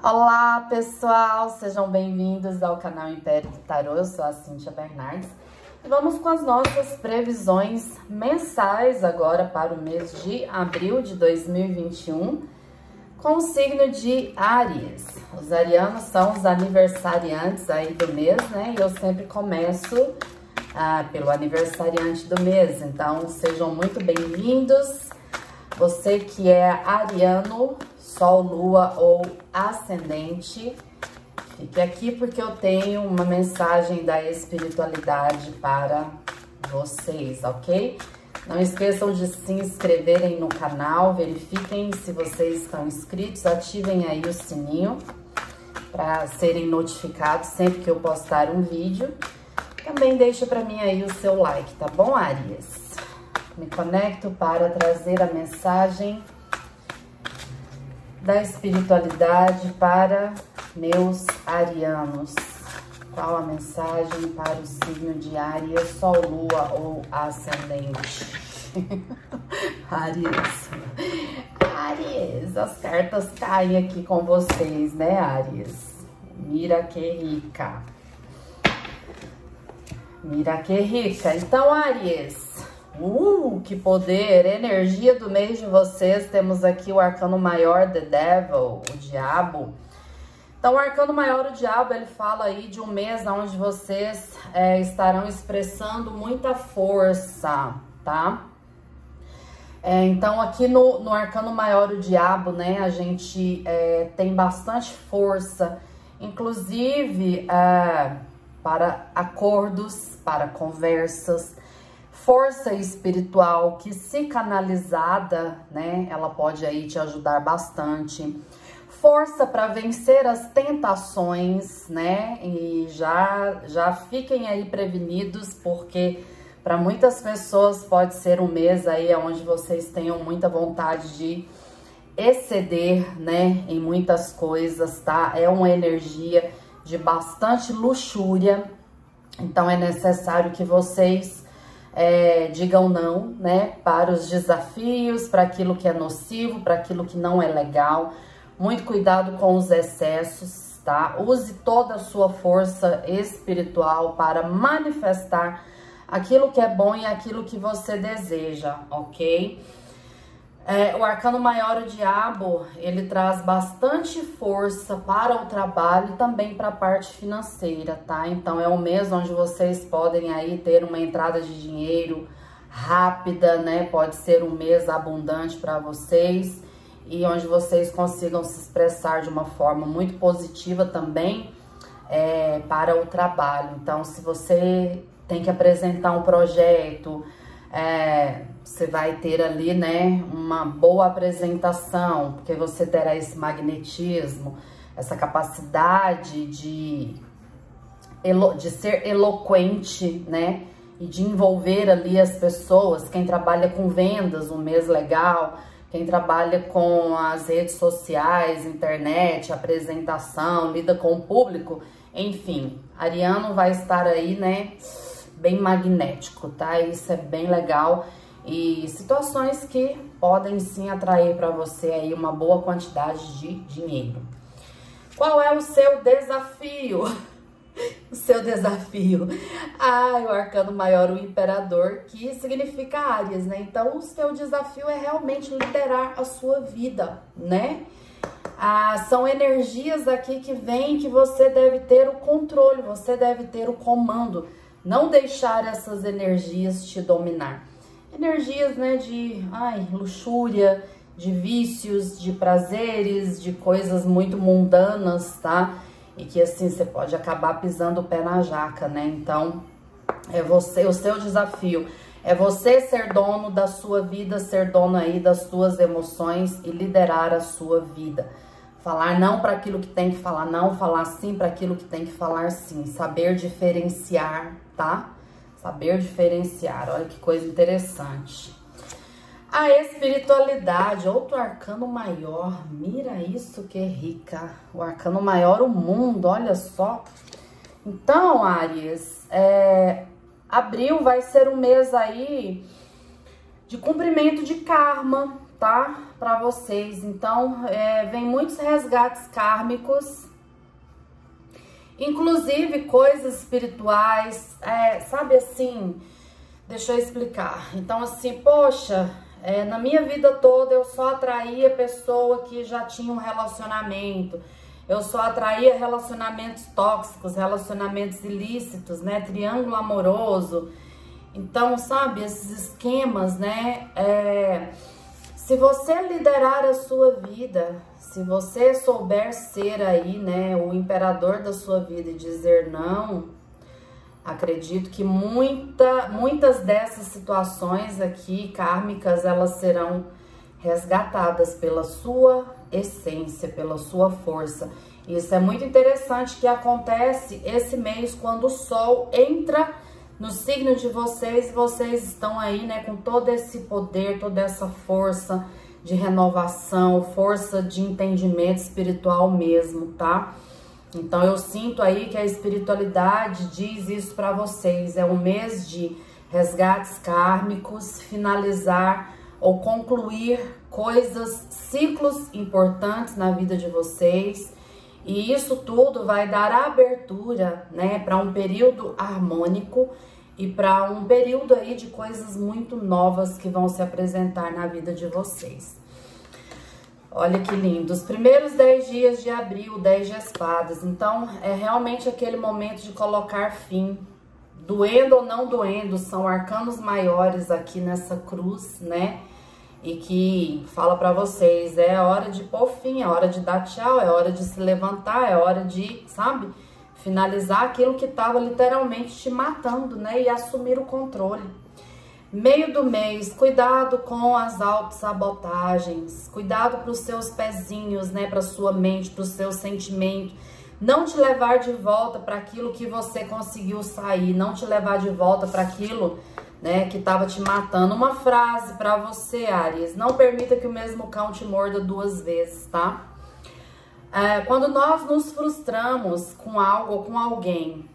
Olá pessoal, sejam bem-vindos ao canal Império do Tarô, eu sou a Cíntia Bernardes e vamos com as nossas previsões mensais agora para o mês de abril de 2021 com o signo de Aries. Os arianos são os aniversariantes aí do mês, né? E eu sempre começo ah, pelo aniversariante do mês, então sejam muito bem-vindos. Você que é ariano, Sol, Lua ou Ascendente, fique aqui porque eu tenho uma mensagem da espiritualidade para vocês, ok? Não esqueçam de se inscreverem no canal, verifiquem se vocês estão inscritos, ativem aí o sininho para serem notificados sempre que eu postar um vídeo. Também deixa para mim aí o seu like, tá bom, Arias? Me conecto para trazer a mensagem da espiritualidade para meus arianos. Qual a mensagem para o signo de Áries, Sol, Lua ou Ascendente? Áries. Áries, as cartas caem aqui com vocês, né, Áries? Mira que rica. Mira que rica. Então, Áries, Uh, que poder! Energia do mês de vocês. Temos aqui o arcano maior, The Devil, o diabo. Então, o arcano maior, o diabo, ele fala aí de um mês onde vocês é, estarão expressando muita força, tá? É, então, aqui no, no arcano maior, o diabo, né, a gente é, tem bastante força, inclusive é, para acordos, para conversas, força espiritual que se canalizada, né, ela pode aí te ajudar bastante. Força para vencer as tentações, né? E já já fiquem aí prevenidos porque para muitas pessoas pode ser um mês aí onde vocês tenham muita vontade de exceder, né, em muitas coisas, tá? É uma energia de bastante luxúria. Então é necessário que vocês é, digam não, né, para os desafios, para aquilo que é nocivo, para aquilo que não é legal. Muito cuidado com os excessos, tá? Use toda a sua força espiritual para manifestar aquilo que é bom e aquilo que você deseja, ok? É, o arcano maior, o diabo, ele traz bastante força para o trabalho e também para a parte financeira, tá? Então é um mês onde vocês podem aí ter uma entrada de dinheiro rápida, né? Pode ser um mês abundante para vocês e onde vocês consigam se expressar de uma forma muito positiva também é, para o trabalho. Então, se você tem que apresentar um projeto, é, você vai ter ali, né, uma boa apresentação, porque você terá esse magnetismo, essa capacidade de, de ser eloquente, né, e de envolver ali as pessoas. Quem trabalha com vendas, um mês legal, quem trabalha com as redes sociais, internet, apresentação, lida com o público, enfim, Ariano vai estar aí, né, bem magnético, tá? Isso é bem legal e situações que podem sim atrair para você aí uma boa quantidade de dinheiro. Qual é o seu desafio? o seu desafio. Ah, o arcano maior, o imperador, que significa áreas, né? Então, o seu desafio é realmente liderar a sua vida, né? Ah, são energias aqui que vêm que você deve ter o controle, você deve ter o comando. Não deixar essas energias te dominar. Energias, né, de ai, luxúria, de vícios, de prazeres, de coisas muito mundanas, tá? E que assim você pode acabar pisando o pé na jaca, né? Então, é você, o seu desafio é você ser dono da sua vida, ser dono aí das suas emoções e liderar a sua vida. Falar não para aquilo que tem que falar não, falar sim para aquilo que tem que falar sim. Saber diferenciar, tá? Saber diferenciar, olha que coisa interessante. A espiritualidade, outro arcano maior, mira isso que rica. O arcano maior, o mundo, olha só. Então, Aries, é, abril vai ser um mês aí de cumprimento de karma, tá? para vocês. Então, é, vem muitos resgates kármicos, inclusive coisas espirituais, é, sabe assim? Deixa eu explicar. Então, assim, poxa, é, na minha vida toda eu só atraía pessoa que já tinha um relacionamento. Eu só atraía relacionamentos tóxicos, relacionamentos ilícitos, né? Triângulo amoroso. Então, sabe, esses esquemas, né? É, se você liderar a sua vida, se você souber ser aí, né, o imperador da sua vida e dizer não, acredito que muita, muitas dessas situações aqui kármicas, elas serão resgatadas pela sua essência, pela sua força. Isso é muito interessante que acontece esse mês quando o sol entra no signo de vocês, vocês estão aí, né, com todo esse poder, toda essa força de renovação, força de entendimento espiritual mesmo, tá? Então eu sinto aí que a espiritualidade diz isso para vocês, é um mês de resgates kármicos, finalizar ou concluir coisas, ciclos importantes na vida de vocês. E isso tudo vai dar abertura, né, para um período harmônico e para um período aí de coisas muito novas que vão se apresentar na vida de vocês. Olha que lindo, os primeiros 10 dias de abril, 10 de espadas. Então, é realmente aquele momento de colocar fim. Doendo ou não doendo, são arcanos maiores aqui nessa cruz, né? E que fala para vocês, é hora de pôr fim, é hora de dar tchau, é hora de se levantar, é hora de, sabe? Finalizar aquilo que estava literalmente te matando, né? E assumir o controle. Meio do mês, cuidado com as autossabotagens, cuidado para os seus pezinhos, né? Para sua mente, para o seu sentimento. Não te levar de volta para aquilo que você conseguiu sair, não te levar de volta para aquilo né, que estava te matando. Uma frase para você, Aries: não permita que o mesmo cão te morda duas vezes, tá? É, quando nós nos frustramos com algo ou com alguém,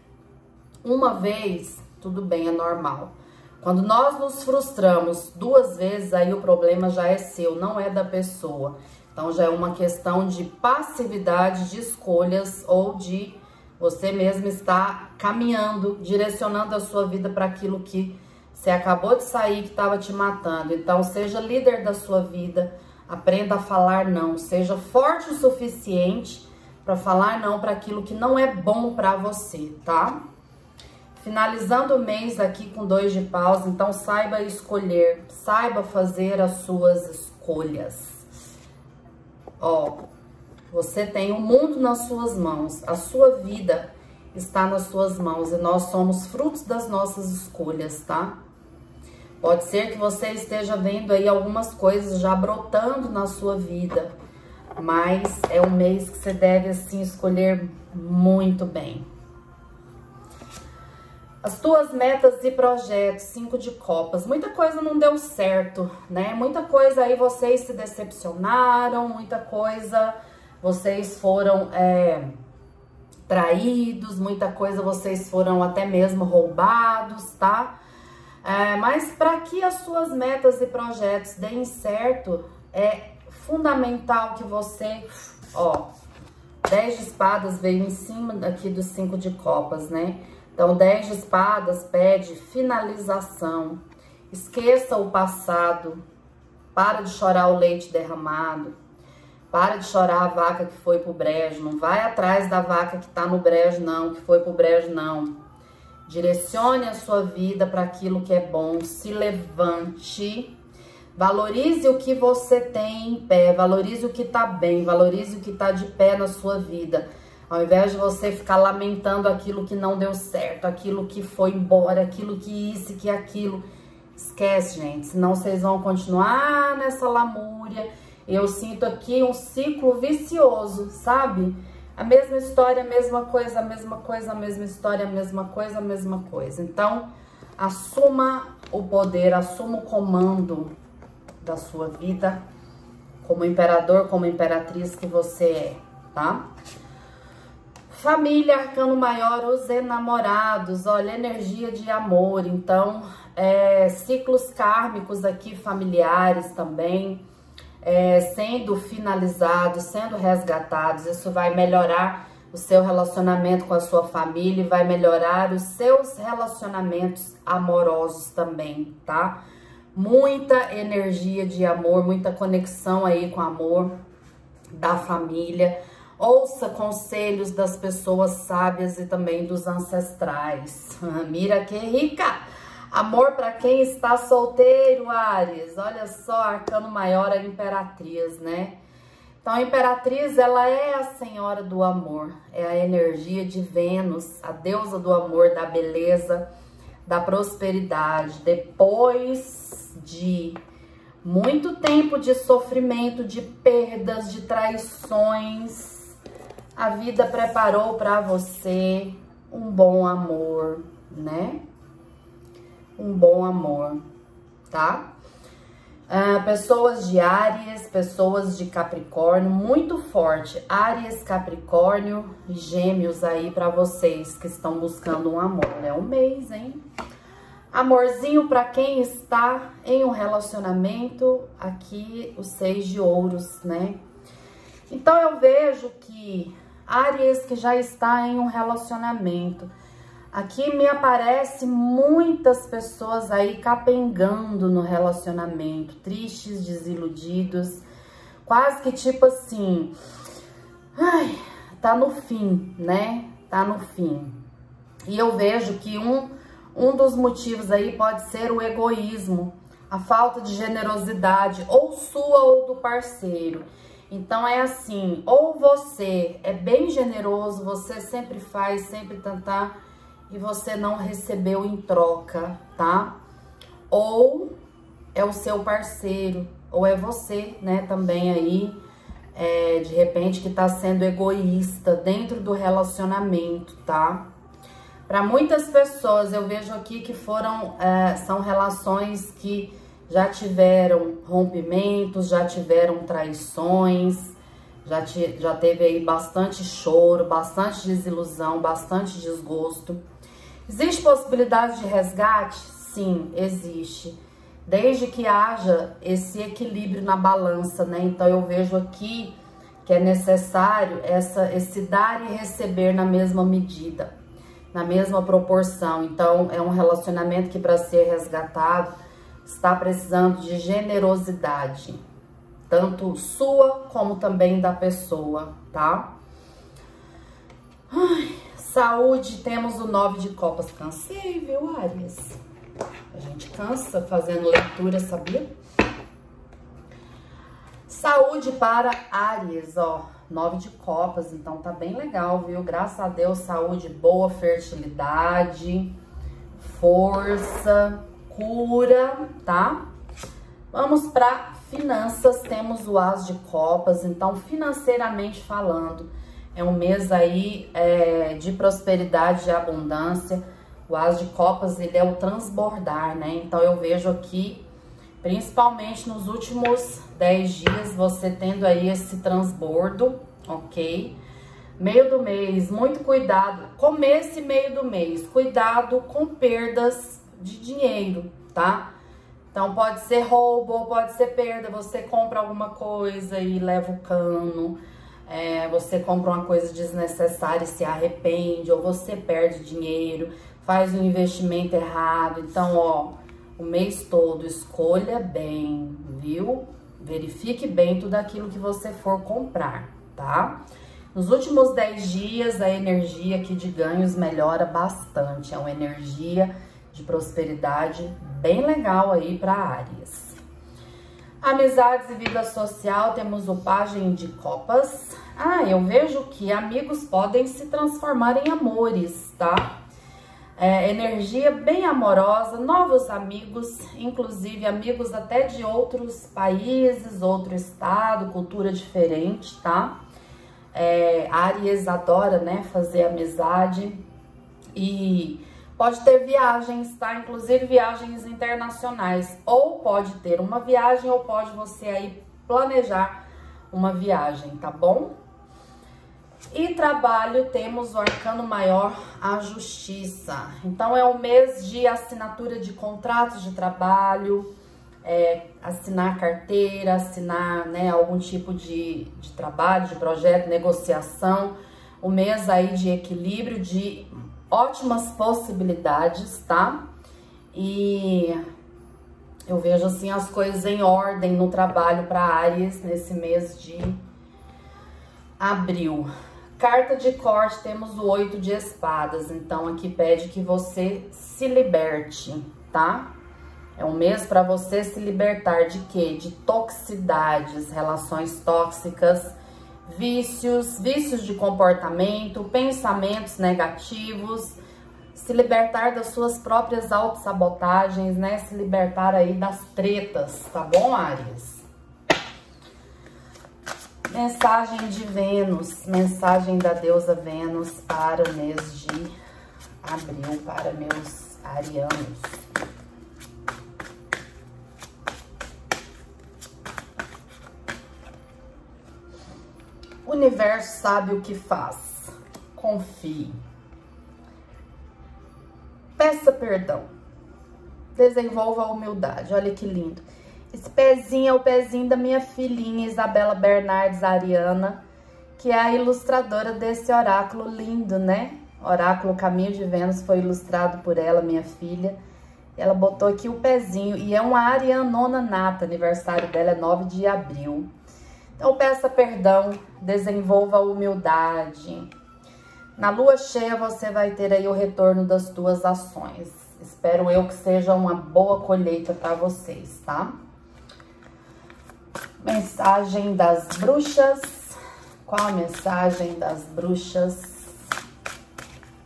uma vez, tudo bem, é normal. Quando nós nos frustramos duas vezes, aí o problema já é seu, não é da pessoa. Então já é uma questão de passividade de escolhas ou de você mesmo estar caminhando, direcionando a sua vida para aquilo que você acabou de sair que estava te matando. Então seja líder da sua vida, Aprenda a falar não, seja forte o suficiente para falar não para aquilo que não é bom para você, tá? Finalizando o mês aqui com dois de paus, então saiba escolher, saiba fazer as suas escolhas. Ó, você tem o mundo nas suas mãos, a sua vida está nas suas mãos e nós somos frutos das nossas escolhas, tá? Pode ser que você esteja vendo aí algumas coisas já brotando na sua vida, mas é um mês que você deve assim escolher muito bem. As tuas metas e projetos, cinco de copas. Muita coisa não deu certo, né? Muita coisa aí vocês se decepcionaram, muita coisa vocês foram é, traídos, muita coisa vocês foram até mesmo roubados, tá? É, mas para que as suas metas e projetos deem certo, é fundamental que você, ó, 10 de espadas veio em cima aqui dos 5 de copas, né? Então, 10 de espadas pede finalização. Esqueça o passado. Para de chorar o leite derramado. Para de chorar a vaca que foi pro brejo. Não vai atrás da vaca que tá no brejo, não, que foi pro brejo, não. Direcione a sua vida para aquilo que é bom, se levante, valorize o que você tem em pé, valorize o que está bem, valorize o que está de pé na sua vida. Ao invés de você ficar lamentando aquilo que não deu certo, aquilo que foi embora, aquilo que isso, que aquilo. Esquece, gente, senão vocês vão continuar nessa lamúria. Eu sinto aqui um ciclo vicioso, sabe? A mesma história, a mesma coisa, a mesma coisa, a mesma história, a mesma coisa, a mesma coisa. Então, assuma o poder, assuma o comando da sua vida como imperador, como imperatriz que você é, tá? Família, arcano maior, os enamorados, olha, energia de amor, então, é, ciclos kármicos aqui, familiares também, é, sendo finalizados, sendo resgatados. Isso vai melhorar o seu relacionamento com a sua família e vai melhorar os seus relacionamentos amorosos também, tá? Muita energia de amor, muita conexão aí com o amor da família. Ouça conselhos das pessoas sábias e também dos ancestrais. Mira que rica! Amor para quem está solteiro, Ares. Olha só, arcano maior, a imperatriz, né? Então, a imperatriz, ela é a senhora do amor, é a energia de Vênus, a deusa do amor, da beleza, da prosperidade. Depois de muito tempo de sofrimento, de perdas, de traições, a vida preparou para você um bom amor, né? Um bom amor, tá? Ah, pessoas de Áries, pessoas de Capricórnio, muito forte. Áries, Capricórnio e Gêmeos aí para vocês que estão buscando um amor. É um mês, hein? Amorzinho para quem está em um relacionamento, aqui os seis de ouros, né? Então eu vejo que Áries que já está em um relacionamento, Aqui me aparece muitas pessoas aí capengando no relacionamento, tristes, desiludidos, quase que tipo assim, ai, tá no fim, né? Tá no fim. E eu vejo que um, um dos motivos aí pode ser o egoísmo, a falta de generosidade, ou sua ou do parceiro. Então é assim, ou você é bem generoso, você sempre faz, sempre tentar e você não recebeu em troca, tá? Ou é o seu parceiro, ou é você, né, também aí, é, de repente, que tá sendo egoísta dentro do relacionamento, tá? Para muitas pessoas, eu vejo aqui que foram, é, são relações que já tiveram rompimentos, já tiveram traições, já, te, já teve aí bastante choro, bastante desilusão, bastante desgosto. Existe possibilidade de resgate? Sim, existe. Desde que haja esse equilíbrio na balança, né? Então eu vejo aqui que é necessário essa, esse dar e receber na mesma medida, na mesma proporção. Então é um relacionamento que para ser resgatado está precisando de generosidade, tanto sua como também da pessoa, tá? Ai, Saúde, temos o nove de copas. Cansei, viu, Aries? A gente cansa fazendo leitura, sabia? Saúde para Aries, ó. Nove de copas, então tá bem legal, viu? Graças a Deus, saúde boa, fertilidade, força, cura, tá? Vamos para finanças, temos o as de copas, então financeiramente falando é um mês aí é, de prosperidade, de abundância. O As de Copas, ele é o transbordar, né? Então, eu vejo aqui, principalmente nos últimos 10 dias, você tendo aí esse transbordo, ok? Meio do mês, muito cuidado. Começo e meio do mês, cuidado com perdas de dinheiro, tá? Então, pode ser roubo, pode ser perda. Você compra alguma coisa e leva o cano é, você compra uma coisa desnecessária e se arrepende, ou você perde dinheiro, faz um investimento errado. Então, ó, o mês todo escolha bem, viu? Verifique bem tudo aquilo que você for comprar, tá? Nos últimos 10 dias, a energia aqui de ganhos melhora bastante. É uma energia de prosperidade bem legal aí para áreas. Amizades e vida social, temos o Pagem de Copas. Ah, eu vejo que amigos podem se transformar em amores, tá? É, energia bem amorosa, novos amigos, inclusive amigos até de outros países, outro estado, cultura diferente, tá? É, Aries adora, né, fazer amizade e Pode ter viagens, tá? Inclusive viagens internacionais. Ou pode ter uma viagem, ou pode você aí planejar uma viagem, tá bom? E trabalho, temos o arcano maior, a justiça. Então, é o mês de assinatura de contratos de trabalho, é, assinar carteira, assinar né, algum tipo de, de trabalho, de projeto, negociação. Um mês aí de equilíbrio, de ótimas possibilidades, tá? E eu vejo assim as coisas em ordem no trabalho para Ares nesse mês de abril. Carta de corte, temos o oito de espadas, então aqui pede que você se liberte, tá? É um mês para você se libertar de quê? De toxicidades, relações tóxicas, vícios, vícios de comportamento, pensamentos negativos, se libertar das suas próprias autossabotagens, né? Se libertar aí das tretas, tá bom, Ares? Mensagem de Vênus, mensagem da deusa Vênus para o mês de abril, para meus arianos. Universo sabe o que faz. Confie. Peça perdão. Desenvolva a humildade. Olha que lindo. Esse pezinho é o pezinho da minha filhinha Isabela Bernardes Ariana, que é a ilustradora desse oráculo lindo, né? Oráculo Caminho de Vênus foi ilustrado por ela, minha filha. Ela botou aqui o pezinho e é uma arianona nata, aniversário dela é 9 de abril. Então peça perdão, desenvolva humildade, na lua cheia você vai ter aí o retorno das tuas ações. Espero eu que seja uma boa colheita para vocês, tá? Mensagem das bruxas. Qual a mensagem das bruxas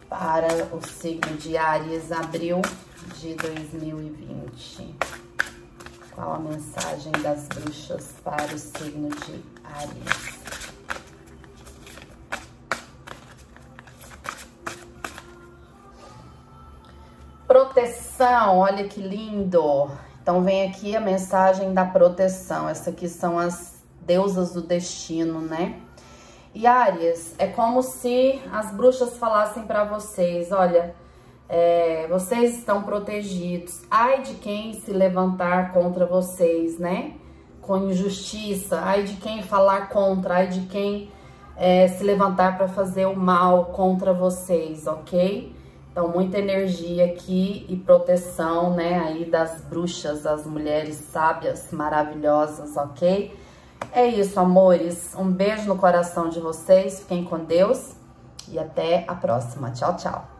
para o signo de Ares, abril de 2020? Qual a mensagem das bruxas para o signo de Ares? Proteção, olha que lindo. Então vem aqui a mensagem da proteção. Essa aqui são as deusas do destino, né? E Aries, é como se as bruxas falassem para vocês, olha, é, vocês estão protegidos. Ai de quem se levantar contra vocês, né? Com injustiça. Ai de quem falar contra. Ai de quem é, se levantar para fazer o mal contra vocês, ok? Então, muita energia aqui e proteção, né, aí das bruxas, das mulheres sábias, maravilhosas, ok? É isso, amores. Um beijo no coração de vocês. Fiquem com Deus e até a próxima. Tchau, tchau.